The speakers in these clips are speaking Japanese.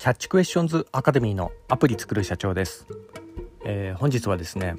キャッチクエスチョンズアカデミーのアプリ作る社長です、えー、本日はですね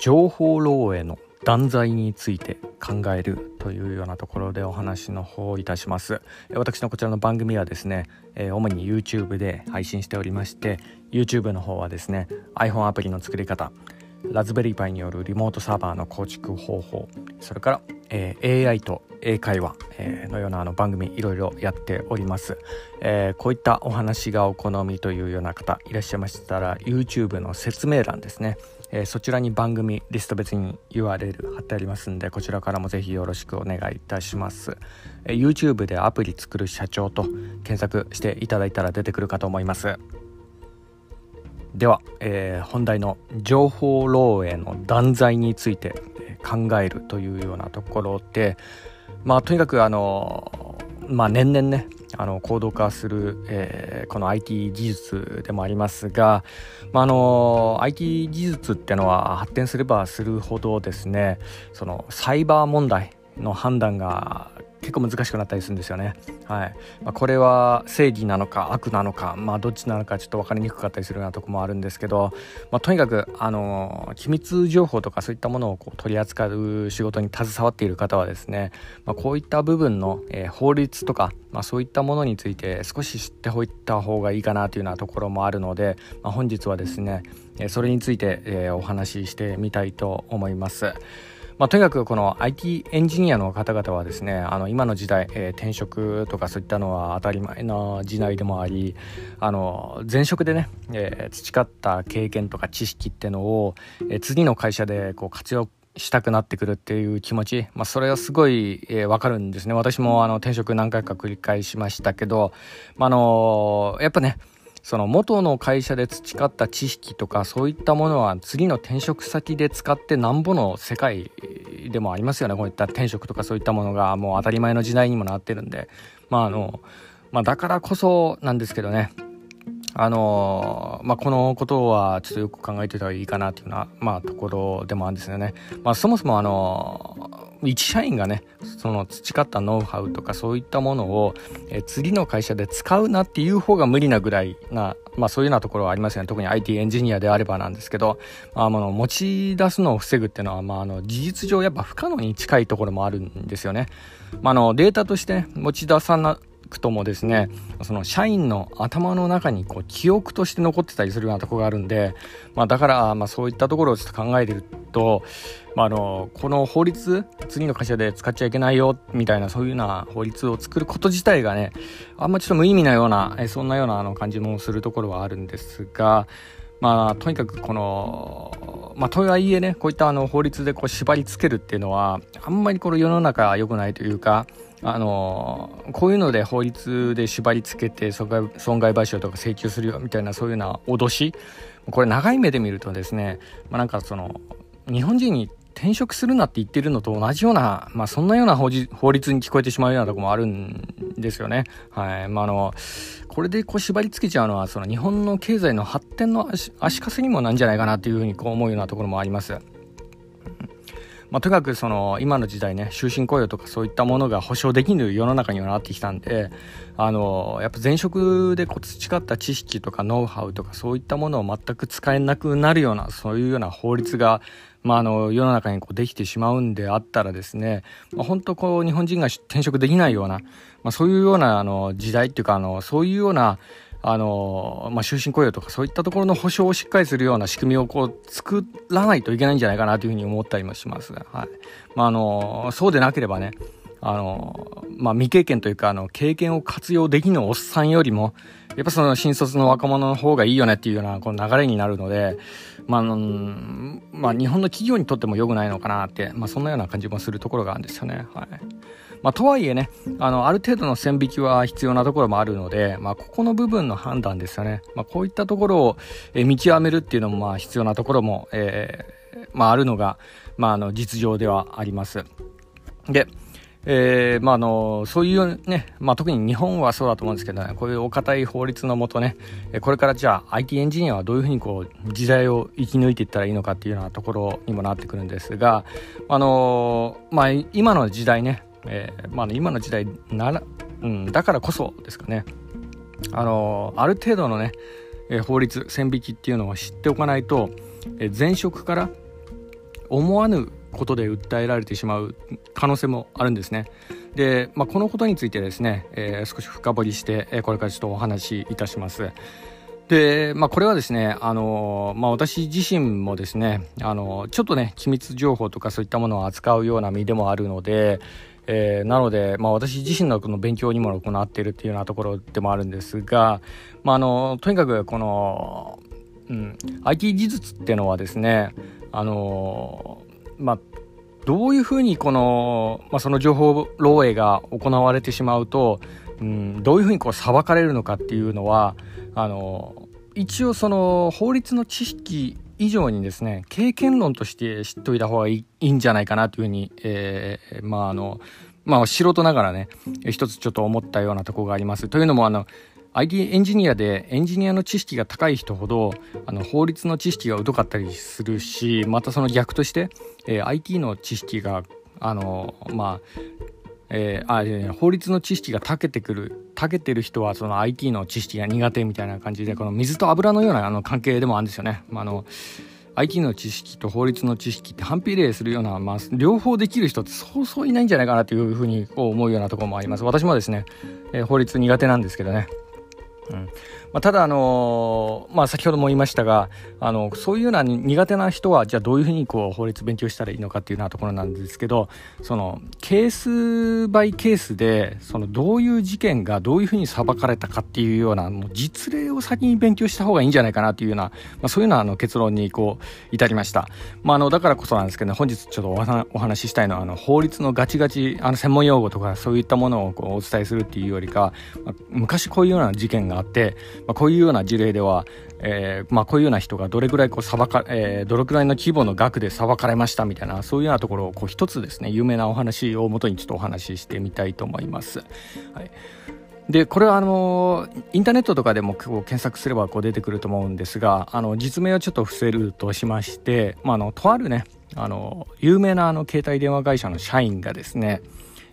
情報漏洩の断罪について考えるというようなところでお話の方をいたします。私のこちらの番組はですね、えー、主に YouTube で配信しておりまして YouTube の方はですね iPhone アプリの作り方ラズベリーパイによるリモートサーバーの構築方法それから、えー、AI と英会話、えー、のようなあの番組いろいろやっております、えー、こういったお話がお好みというような方いらっしゃいましたら YouTube の説明欄ですね、えそちらに番組リスト別に URL 貼ってありますんでこちらからもぜひよろしくお願いいたします、え YouTube でアプリ作る社長と検索していただいたら出てくるかと思います。では、えー、本題の情報漏洩の断罪について考えるというようなところでまあとにかくあのまあ年々ねあの高度化する、えー、この IT 技術でもありますが、まあ、あの IT 技術ってのは発展すればするほどですねそのサイバー問題の判断が結構難しくなったりするんですよね。はいまあ、これは正義なのか悪なのか、まあ、どっちなのかちょっと分かりにくかったりするようなとこもあるんですけど、まあ、とにかくあの機密情報とかそういったものをこう取り扱う仕事に携わっている方はですね、まあ、こういった部分の、えー、法律とか、まあ、そういったものについて少し知っておいた方がいいかなというようなところもあるので、まあ、本日はですねそれについて、えー、お話ししてみたいと思います。まあ、とにかくこの IT エンジニアの方々はですねあの今の時代、えー、転職とかそういったのは当たり前な時代でもありあの前職でね、えー、培った経験とか知識ってのを、えー、次の会社でこう活用したくなってくるっていう気持ち、まあ、それはすごい、えー、分かるんですね。私もあの転職何回か繰り返しましたけど、まあ、あのやっぱねその元の会社で培った知識とかそういったものは次の転職先で使ってなんぼの世界でもありますよね。こういった転職とかそういったものがもう当たり前の時代にもなってるんで。まああの、まあ、だからこそなんですけどね。あのまあ、このことはちょっとよく考えてた方がいいかなっていうような、まあ、ところでもあるんですよね。まあ、そもそもあの一社員がねその培ったノウハウとかそういったものを、え次の会社で使うなっていう方が無理なぐらいな、まあ、そういうようなところはありますよね特に IT エンジニアであればなんですけど、まあ、あの持ち出すのを防ぐっていうのは、まあ、あの事実上やっぱ不可能に近いところもあるんですよね。まあ、あのデータとして持ち出さなくともですねその社員の頭の中にこう記憶として残ってたりするようなとこがあるんで、まあ、だから、まあ、そういったところをちょっと考えてると、まあ、あのこの法律次の会社で使っちゃいけないよみたいなそういうような法律を作ること自体がねあんまちょっと無意味なようなえそんなようなあの感じもするところはあるんですが。まあ、とにかくこの、まあ、とはいえね、こういったあの法律でこう縛り付けるっていうのは、あんまりこの世の中良くないというか、あのこういうので法律で縛り付けて損害損害賠償とか請求するよみたいなそういうような脅しこれ長い目で見るとですね、まあ、なんかその日本人に転職するなって言ってるのと同じような、まあ、そんなような法律に聞こえてしまうようなとこもあるんですよね。はい。まあ、あの、これでこう縛り付けちゃうのは、その日本の経済の発展の足かせにもなんじゃないかなっていうふうにこう思うようなところもあります。まあ、とにかくその今の時代ね終身雇用とかそういったものが保障できる世の中にはなってきたんであのやっぱ前職でこう培った知識とかノウハウとかそういったものを全く使えなくなるようなそういうような法律がまあ、あの世の中にこうできてしまうんであったらですね、まあ、本当こう日本人が転職できないような、まあ、そういうようなあの時代っていうかあのそういうようなあの、まあ、終身雇用とかそういったところの保障をしっかりするような仕組みをこう作らないといけないんじゃないかなというふうに思ったりもします、はい。まあ、あの、そうでなければね、あの、まあ、未経験というか、あの、経験を活用できぬおっさんよりも、やっぱその新卒の若者の方がいいよねっていうようなこの流れになるので、まあ、あのまあ、日本の企業にとっても良くないのかなって、まあ、そんなような感じもするところがあるんですよね。はい。まあ、とはいえね、あの、ある程度の線引きは必要なところもあるので、まあ、ここの部分の判断ですよね。まあ、こういったところを、え見極めるっていうのも、まあ、必要なところも、えー、まあ、あるのが、まあ、あの、実情ではあります。で、えー、まあ、あの、そういうね、まあ、特に日本はそうだと思うんですけどね、こういうお堅い法律のもとね、これからじゃあ IT エンジニアはどういうふうにこう、時代を生き抜いていったらいいのかっていうようなところにもなってくるんですが、あの、まあ、今の時代ね、えー、まあ、今の時代なら、うん、だからこそですかね、あのある程度のね、え法律線引きっていうのを知っておかないと、え前職から思わぬことで訴えられてしまう可能性もあるんですね。で、まあ、このことについてですね、えー、少し深掘りして、えー、これからちょっとお話しいたします。で、まあ、これはですね、あのまあ、私自身もですね、あのちょっとね、機密情報とかそういったものを扱うような身でもあるので、えー、なので、まあ、私自身のこの勉強にも行っているっていうようなところでもあるんですが、まあ、あのとにかくこの、うん、IT 技術っていうのはですねあの、まあ、どういうふうにこの、まあ、その情報漏洩が行われてしまうと、うん、どういうふうにこう裁かれるのかっていうのはあの一応その法律の知識以上にですね経験論として知っておいた方がいいんじゃないかなというふうに、えー、まああのまあ素人ながらね一つちょっと思ったようなとこがあります。というのもあの IT エンジニアでエンジニアの知識が高い人ほどあの法律の知識が疎かったりするしまたその逆として、えー、IT の知識があのまあえー、あ法律の知識が長けてくる長けてる人はその IT の知識が苦手みたいな感じでこの水と油のようなあの関係でもあるんですよね。まあ、あの IT の知識と法律の知識って反比例するような、まあ、両方できる人ってそうそういないんじゃないかなというふうに思うようなところもあります。私もですね、えー、法律苦手なんですけどね。うん。まあ、ただ、あのー、まあ、先ほども言いましたがあのそういうような苦手な人はじゃあどういうふうにこう法律勉強したらいいのかっていうようなところなんですけどそのケースバイケースでそのどういう事件がどういうふうに裁かれたかっていうようなもう実例を先に勉強した方がいいんじゃないかなというような、まあ、そういうようなあの結論にこう至りました、まあ、あのだからこそなんですけど、ね、本日ちょっとお話ししたいのはあの法律のガチガチあの専門用語とかそういったものをこうお伝えするっていうよりか、まあ、昔こういうような事件があってまあ、こういうような事例では、えー、まあ、こういうような人がどれぐらいこう裁か、えー、どれくらいの規模の額で裁かれましたみたいなそういうようなところを一つですね有名なお話をもとにちょっとお話ししてみたいと思います。はいでこれはあのインターネットとかでもこう検索すればこう出てくると思うんですがあの実名をちょっと伏せるとしまして、ま、あのとあるねあの有名なあの携帯電話会社の社員がですね、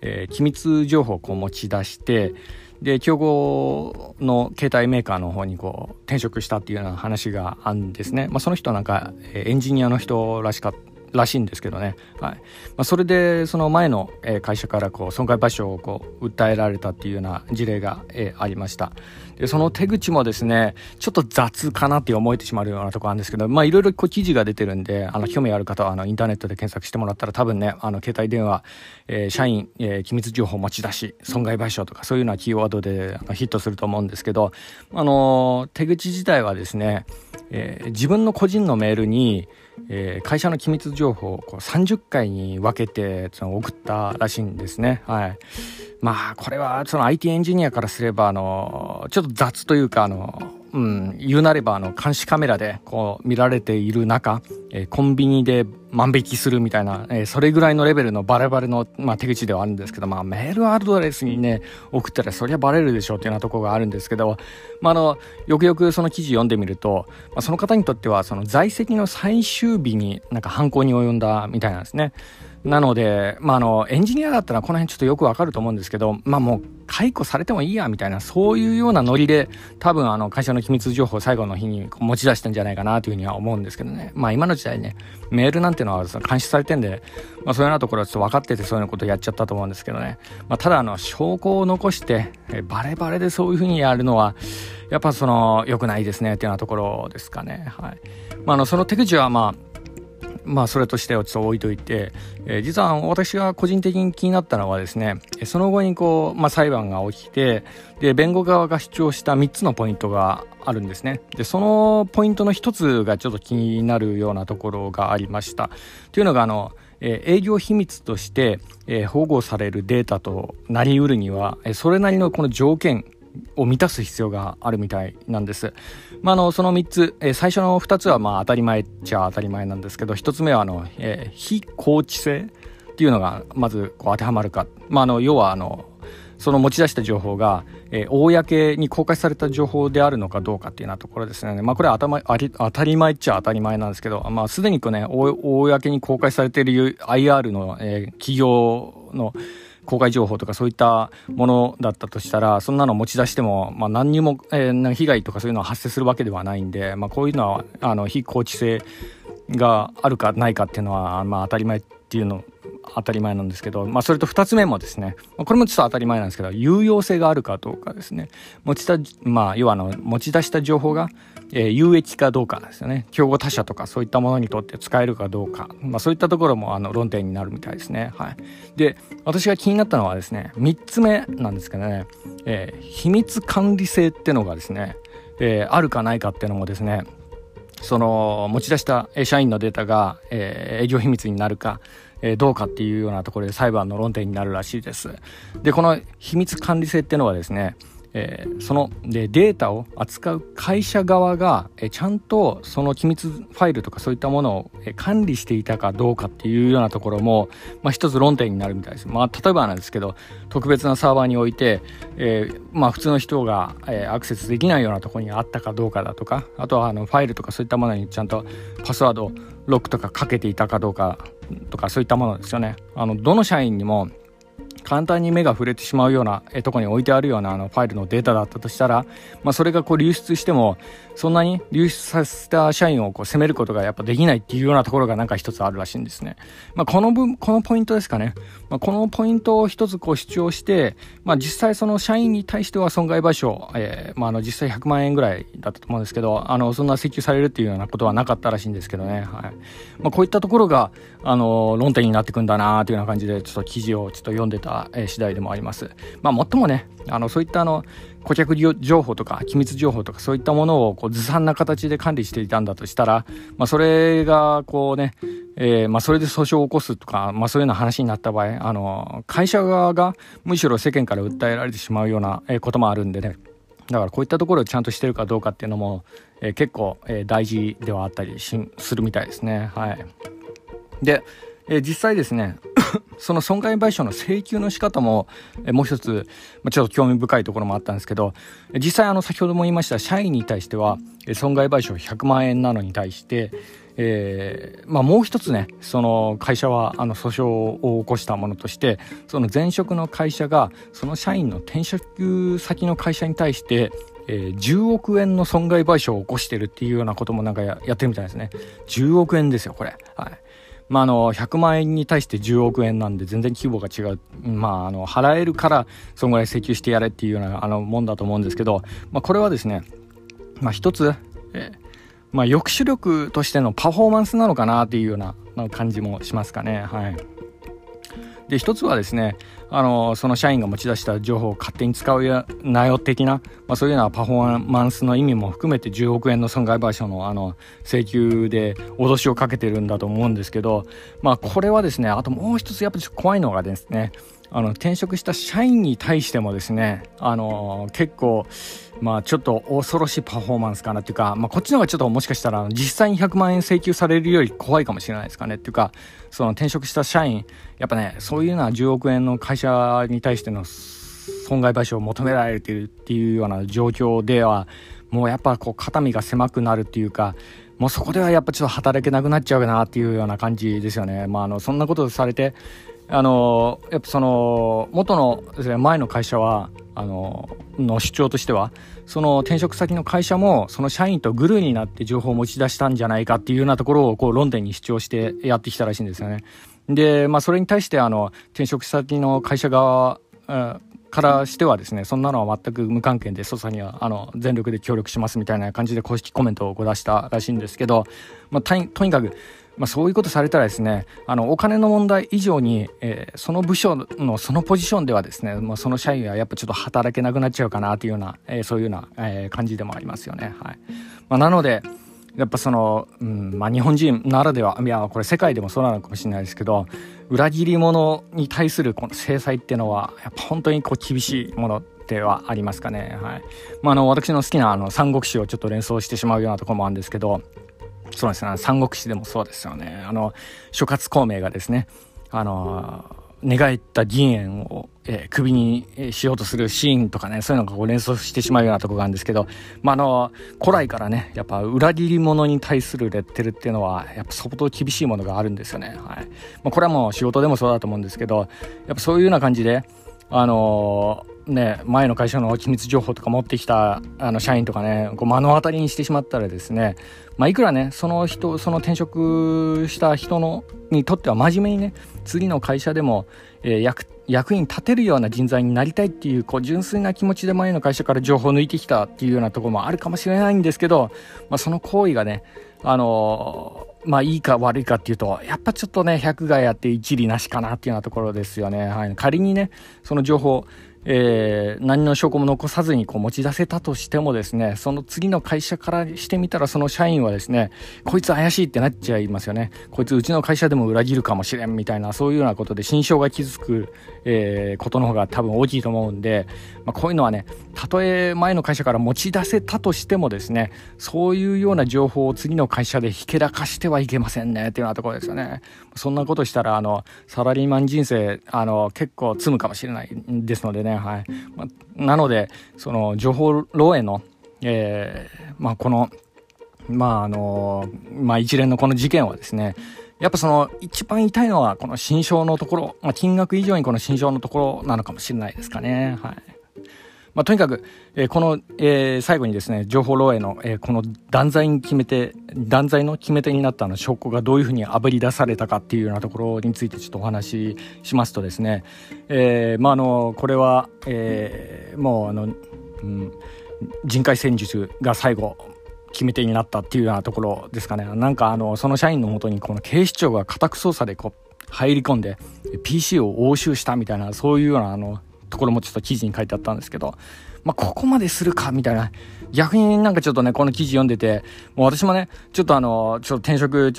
えー、機密情報をこう持ち出してで競合の携帯メーカーの方にこう転職したっていうような話があるんですね、まあ、その人なんかエンジニアの人らしかったらしいんですけどね、はい。まあ、それでその前の会社からこう損害賠償をこう訴えられたっていうような事例がありました。でその手口もですねちょっと雑かなって思えてしまうようなところなんですけどまあいろいろこう記事が出てるんであの興味ある方はあのインターネットで検索してもらったら多分ねあの携帯電話、えー、社員、えー、機密情報持ち出し損害賠償とかそういうようなキーワードであのヒットすると思うんですけどあの手口自体はですね、えー、自分の個人のメールにえー、会社の機密情報をこう30回に分けてその送ったらしいんですね。はい。まあ、これはその IT エンジニアからすれば、あの、ちょっと雑というか、あの、うん、言うなればあの監視カメラでこう見られている中、えー、コンビニで万引きするみたいな、えー、それぐらいのレベルのバレバレの、まあ、手口ではあるんですけど、まあ、メールアドレスにね送ったらそりゃバレるでしょうっていうようなところがあるんですけど、まあ、あのよくよくその記事読んでみると、まあ、その方にとってはその在籍の最終日になんか犯行に及んだみたいなんですね。なので、まあ、あの、エンジニアだったらこの辺ちょっとよくわかると思うんですけど、まあもう解雇されてもいいや、みたいな、そういうようなノリで、多分あの、会社の機密情報を最後の日に持ち出したんじゃないかなというふうには思うんですけどね。まあ今の時代ね、メールなんていうのは監視されてんで、まあそういうようなところはちょっと分かっててそういうことやっちゃったと思うんですけどね。まあただあの、証拠を残して、えバレバレでそういうふうにやるのは、やっぱその、良くないですね、っていうようなところですかね。はい。まああの、その手口はまあ、まあそれとしてはちょっと置いといて、えー、実は私が個人的に気になったのはですねその後にこう、まあ、裁判が起きてで弁護側が主張した3つのポイントがあるんですね。でそのポイントの1つがちょっと気になるようなところがありました。というのがあのえ営業秘密として、え保護されるデータとなりうるには、えそれなりのこの条件を満たす必要があるみたいなんです。まあ、あのその3つ、えー、最初の2つはまあ当たり前っちゃ当たり前なんですけど1つ目はあの、えー、非公知性っていうのがまずこう当てはまるか、まあ、あの要はあのその持ち出した情報が、えー、公に公開された情報であるのかどうかっていうようなところですね。まあ、これは頭あり当たり前っちゃ当たり前なんですけど、まあ、すでにこうね、公に公開されている IR の、えー、企業の公開情報とかそういったものだったとしたらそんなの持ち出しても、まあ、何にも、えー、被害とかそういうのは発生するわけではないんで、まあ、こういうのはあの非公知性があるかないかっていうのは、まあ、当たり前っていうの当たり前なんですけど、まあ、それと2つ目もですね、これもちょっと当たり前なんですけど、有用性があるかどうかですね。持ちた、まあ、要はあの、持ち出した情報が、えー、有益かどうかですよね。競合他社とかそういったものにとって使えるかどうか。まあ、そういったところもあの論点になるみたいですね。はい。で、私が気になったのはですね、3つ目なんですけどね、えー、秘密管理性ってのがですね、えー、あるかないかっていうのもですね、その持ち出した社員のデータが、えー、営業秘密になるか、え、どうかっていうようなところで裁判の論点になるらしいです。で、この秘密管理性っていうのはですね、えー、そのでデータを扱う会社側が、えー、ちゃんとその機密ファイルとかそういったものを、えー、管理していたかどうかっていうようなところも、まあ、一つ論点になるみたいです。まあ、例えばなんですけど特別なサーバーにおいて、えーまあ、普通の人が、え、アクセスできないようなところにあったかどうかだとかあとはあのファイルとかそういったものにちゃんとパスワードロックとかかけていたかどうかとかそういったものですよね。あのどの社員にも簡単に目が触れてしまうようなえとこに置いてあるようなあのファイルのデータだったとしたら、まあ、それがこう流出してもそんなに流出させた社員をこう責めることがやっぱできないっていうようなところがなんか一つあるらしいんですね。まあ、この分、このポイントですかね。まあ、このポイントを一つこう主張して、まあ、実際その社員に対しては損害賠償、えー、まあ、あの実際100万円ぐらいだったと思うんですけど、あの、そんな請求されるっていうようなことはなかったらしいんですけどね。はい。まあ、こういったところが、あの、論点になってくんだなというような感じで、ちょっと記事をちょっと読んでた、えー、次第でもあります。まあ、もっともね、あの、そういったあの、顧客情報とか機密情報とかそういったものをこうずさんな形で管理していたんだとしたら、まあ、それがこうね、えー、まあ、それで訴訟を起こすとか、まあ、そういうような話になった場合、あの、会社側がむしろ世間から訴えられてしまうようなこともあるんでね、だからこういったところをちゃんとしてるかどうかっていうのも、えー、結構、えー、大事ではあったりするみたいですね。はい。で、えー、実際ですね その損害賠償の請求の仕方も、えー、もう一つ、まあ、ちょっと興味深いところもあったんですけど実際あの先ほども言いました社員に対しては、え、損害賠償100万円なのに対して、えーまあ、もう一つねその会社はあの訴訟を起こしたものとしてその前職の会社がその社員の転職先の会社に対してえー、10億円の損害賠償を起こしてるっていうようなこともなんかやってるみたいですね。10億円ですよ、これ。はい。まあ、あの100万円に対して10億円なんで全然規模が違う、まあ、あの払えるからそのぐらい請求してやれっていうようなあのもんだと思うんですけど、まあ、これはですね、まあ、一つ、えまあ、抑止力としてのパフォーマンスなのかなっていうような感じもしますかね。はいで一つはですねあのその社員が持ち出した情報を勝手に使うなよ的な、まあ、そういうようなパフォーマンスの意味も含めて10億円の損害賠償のあの請求で脅しをかけてるんだと思うんですけど、まあ、これはですねあともう一つやっぱり怖いのがですねあの転職した社員に対してもですねあの結構まあちょっと恐ろしいパフォーマンスかなっていうか、まあ、こっちの方がちょっともしかしたら実際に100万円請求されるより怖いかもしれないですかねっていうかその転職した社員やっぱねそういうのは10億円の会社に対しての損害賠償を求められているっていうような状況ではもうやっぱこう肩身が狭くなるっていうかもうそこではやっぱちょっと働けなくなっちゃうかなっていうような感じですよね。まあ、あのそんなことされてあのやっぱその元の前の会社はあのの主張としてはその転職先の会社もその社員とグルーになって情報を持ち出したんじゃないかっていうようなところをこう論点に主張してやってきたらしいんですよね。で、まあ、それに対してあの転職先の会社側からしてはですねそんなのは全く無関係で捜査にはあの全力で協力しますみたいな感じで公式コメントを出したらしいんですけど、まあ、とにかくまあ、そういうことされたらですねあのお金の問題以上に、えー、その部署のそのポジションではですね、まあ、その社員はやっぱちょっと働けなくなっちゃうかなというような、えー、そういうような、えー、感じでもありますよね。はいまあ、なのでやっぱその、うんまあ、日本人ならではいやこれ世界でもそうなのかもしれないですけど裏切り者に対するこの制裁っていうのはやっぱ本当にこう厳しいものではありますかね。はいまあ、あの私の好きなあの三国志をちょっと連想してしまうようなところもあるんですけどそうですね三国志でもそうですよねあの諸葛孔明がですねあの寝返った銀円を、えー、首にしようとするシーンとかね、そういうのがこう連想してしまうようなとこがあるんですけど、まあ、あの、古来からね、やっぱ裏切り者に対するレッテルっていうのは、やっぱ相当厳しいものがあるんですよね。はい。まあ、これはもう仕事でもそうだと思うんですけど、やっぱそういうような感じで、あのー、ね、前の会社の機密情報とか持ってきたあの社員とかねこう目の当たりにしてしまったらですね、まあ、いくらねその人その転職した人のにとっては真面目にね次の会社でも、えー、役役に立てるような人材になりたいっていうこう純粋な気持ちで前の会社から情報を抜いてきたっていうようなところもあるかもしれないんですけど、まあ、その行為がねあのー、まあいいか悪いかっていうとやっぱちょっとね100がやって一理なしかなっていうようなところですよね、はい、仮にねその情報えー、何の証拠も残さずにこう持ち出せたとしてもですね、その次の会社からしてみたらその社員はですね、こいつ怪しいってなっちゃいますよね。こいつうちの会社でも裏切るかもしれんみたいな、そういうようなことで心象が傷つく、えー、ことの方が多分大きいと思うんで、まあ、こういうのはね、たとえ前の会社から持ち出せたとしてもですね、そういうような情報を次の会社でひけらかしてはいけませんねっていうようなところですよね。そんなことしたら、あの、サラリーマン人生、あの、結構積むかもしれないですのでね、はい。まなので、その情報漏洩の、えー、まあ、この、まあ、あの、まあ、一連のこの事件はですね、やっぱその一番痛いのはこの心象のところ、まあ、金額以上にこの心象のところなのかもしれないですかね。はい。まあ、とにかく、えー、この、えー、最後にですね、情報漏洩の、えー、この断罪に決めて、断罪の決め手になったの証拠がどういうふうにあぶり出されたかっていうようなところについてちょっとお話ししますとですね、えー、まあ、あの、これは、えー、もうあの、うん、人海戦術が最後、決め手になったっていうようなところですかね。なんかあの、その社員のもとにこの警視庁が家宅捜査でこう、入り込んで PC を押収したみたいなそういうようなあのところもちょっと記事に書いてあったんですけど、まあ、ここまでするかみたいな。逆になんかちょっとね、この記事読んでて、もう私もね、ちょっとあの、ちょっと転職、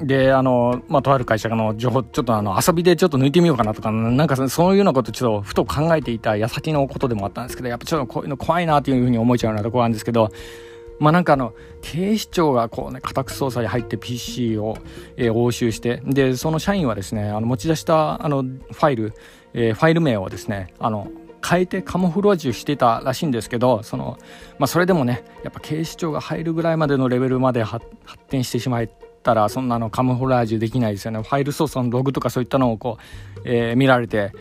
で、あの、まあ、とある会社の情報、ちょっとあの、遊びでちょっと抜いてみようかなとか、なんかそういうようなことちょっとふと考えていた矢先のことでもあったんですけど、やっぱちょっとこういうの怖いなっていうふうに思えちゃうようなところなんですけど、まあなんかあの、警視庁がこうね、家宅捜査に入って PC を、えー、押収して、で、その社員はですね、あの持ち出したあのファイル、えー、ファイル名をですねあの変えてカモフラージュしてたらしいんですけどその、まあ、それでもねやっぱ警視庁が入るぐらいまでのレベルまで発展してしまったらそんなのカモフラージュできないですよねファイル操作のログとかそういったのをこう、えー、見られて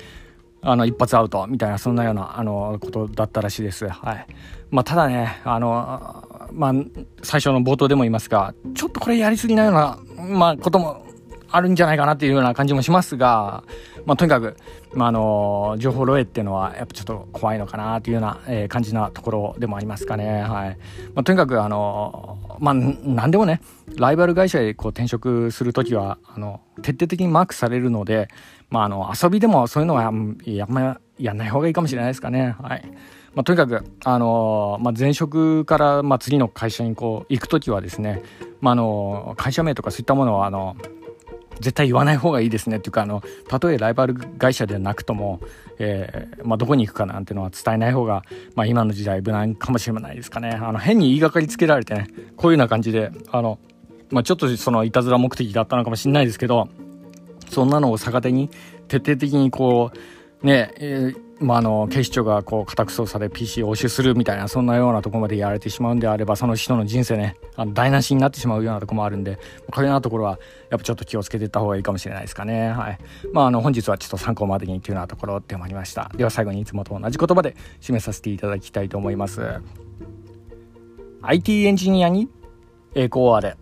あの一発アウトみたいなそんなようなあのことだったらしいです。はいまあ、ただねあの、まあ、最初の冒頭でも言いますがちょっとこれやりすぎなような、まあ、こともあるんじゃないかなっていうような感じもしますが、まあ、とにかく、まあ、あの情報漏洩っていうのはやっぱちょっと怖いのかなというような、えー、感じなところでもありますかね。はいまあ、とにかくあの、まあ、何でもねライバル会社へこう転職する時はあの徹底的にマークされるので、まあ、あの遊びでもそういうのはやんまやんない方がいいかもしれないですかね。はいまあ、とにかく、あのまあ、前職から、まあ、次の会社にこう行く時はですね、まあ、あの会社名とかそういったものはあの絶対言わない方がいいですね。っていうかあのたとえライバル会社でなくとも、えーまあ、どこに行くかなんてのは伝えない方が、まあ、今の時代無難かもしれないですかね。あの変に言いがかりつけられてねこういうような感じであの、まあ、ちょっとそのいたずら目的だったのかもしれないですけどそんなのを逆手に徹底的にこうね、えーまあ、の警視庁がこう家宅捜査で PC を押収するみたいなそんなようなとこまでやられてしまうんであればその人の人生ねあの台無しになってしまうようなとこもあるんでこういうようなところはやっぱちょっと気をつけていった方がいいかもしれないですかね。はい。まああの本日はちょっと参考までにというようなところでもありました。では最後にいつもと同じ言葉で締めさせていただきたいと思います。IT エンジニアに栄光あれ。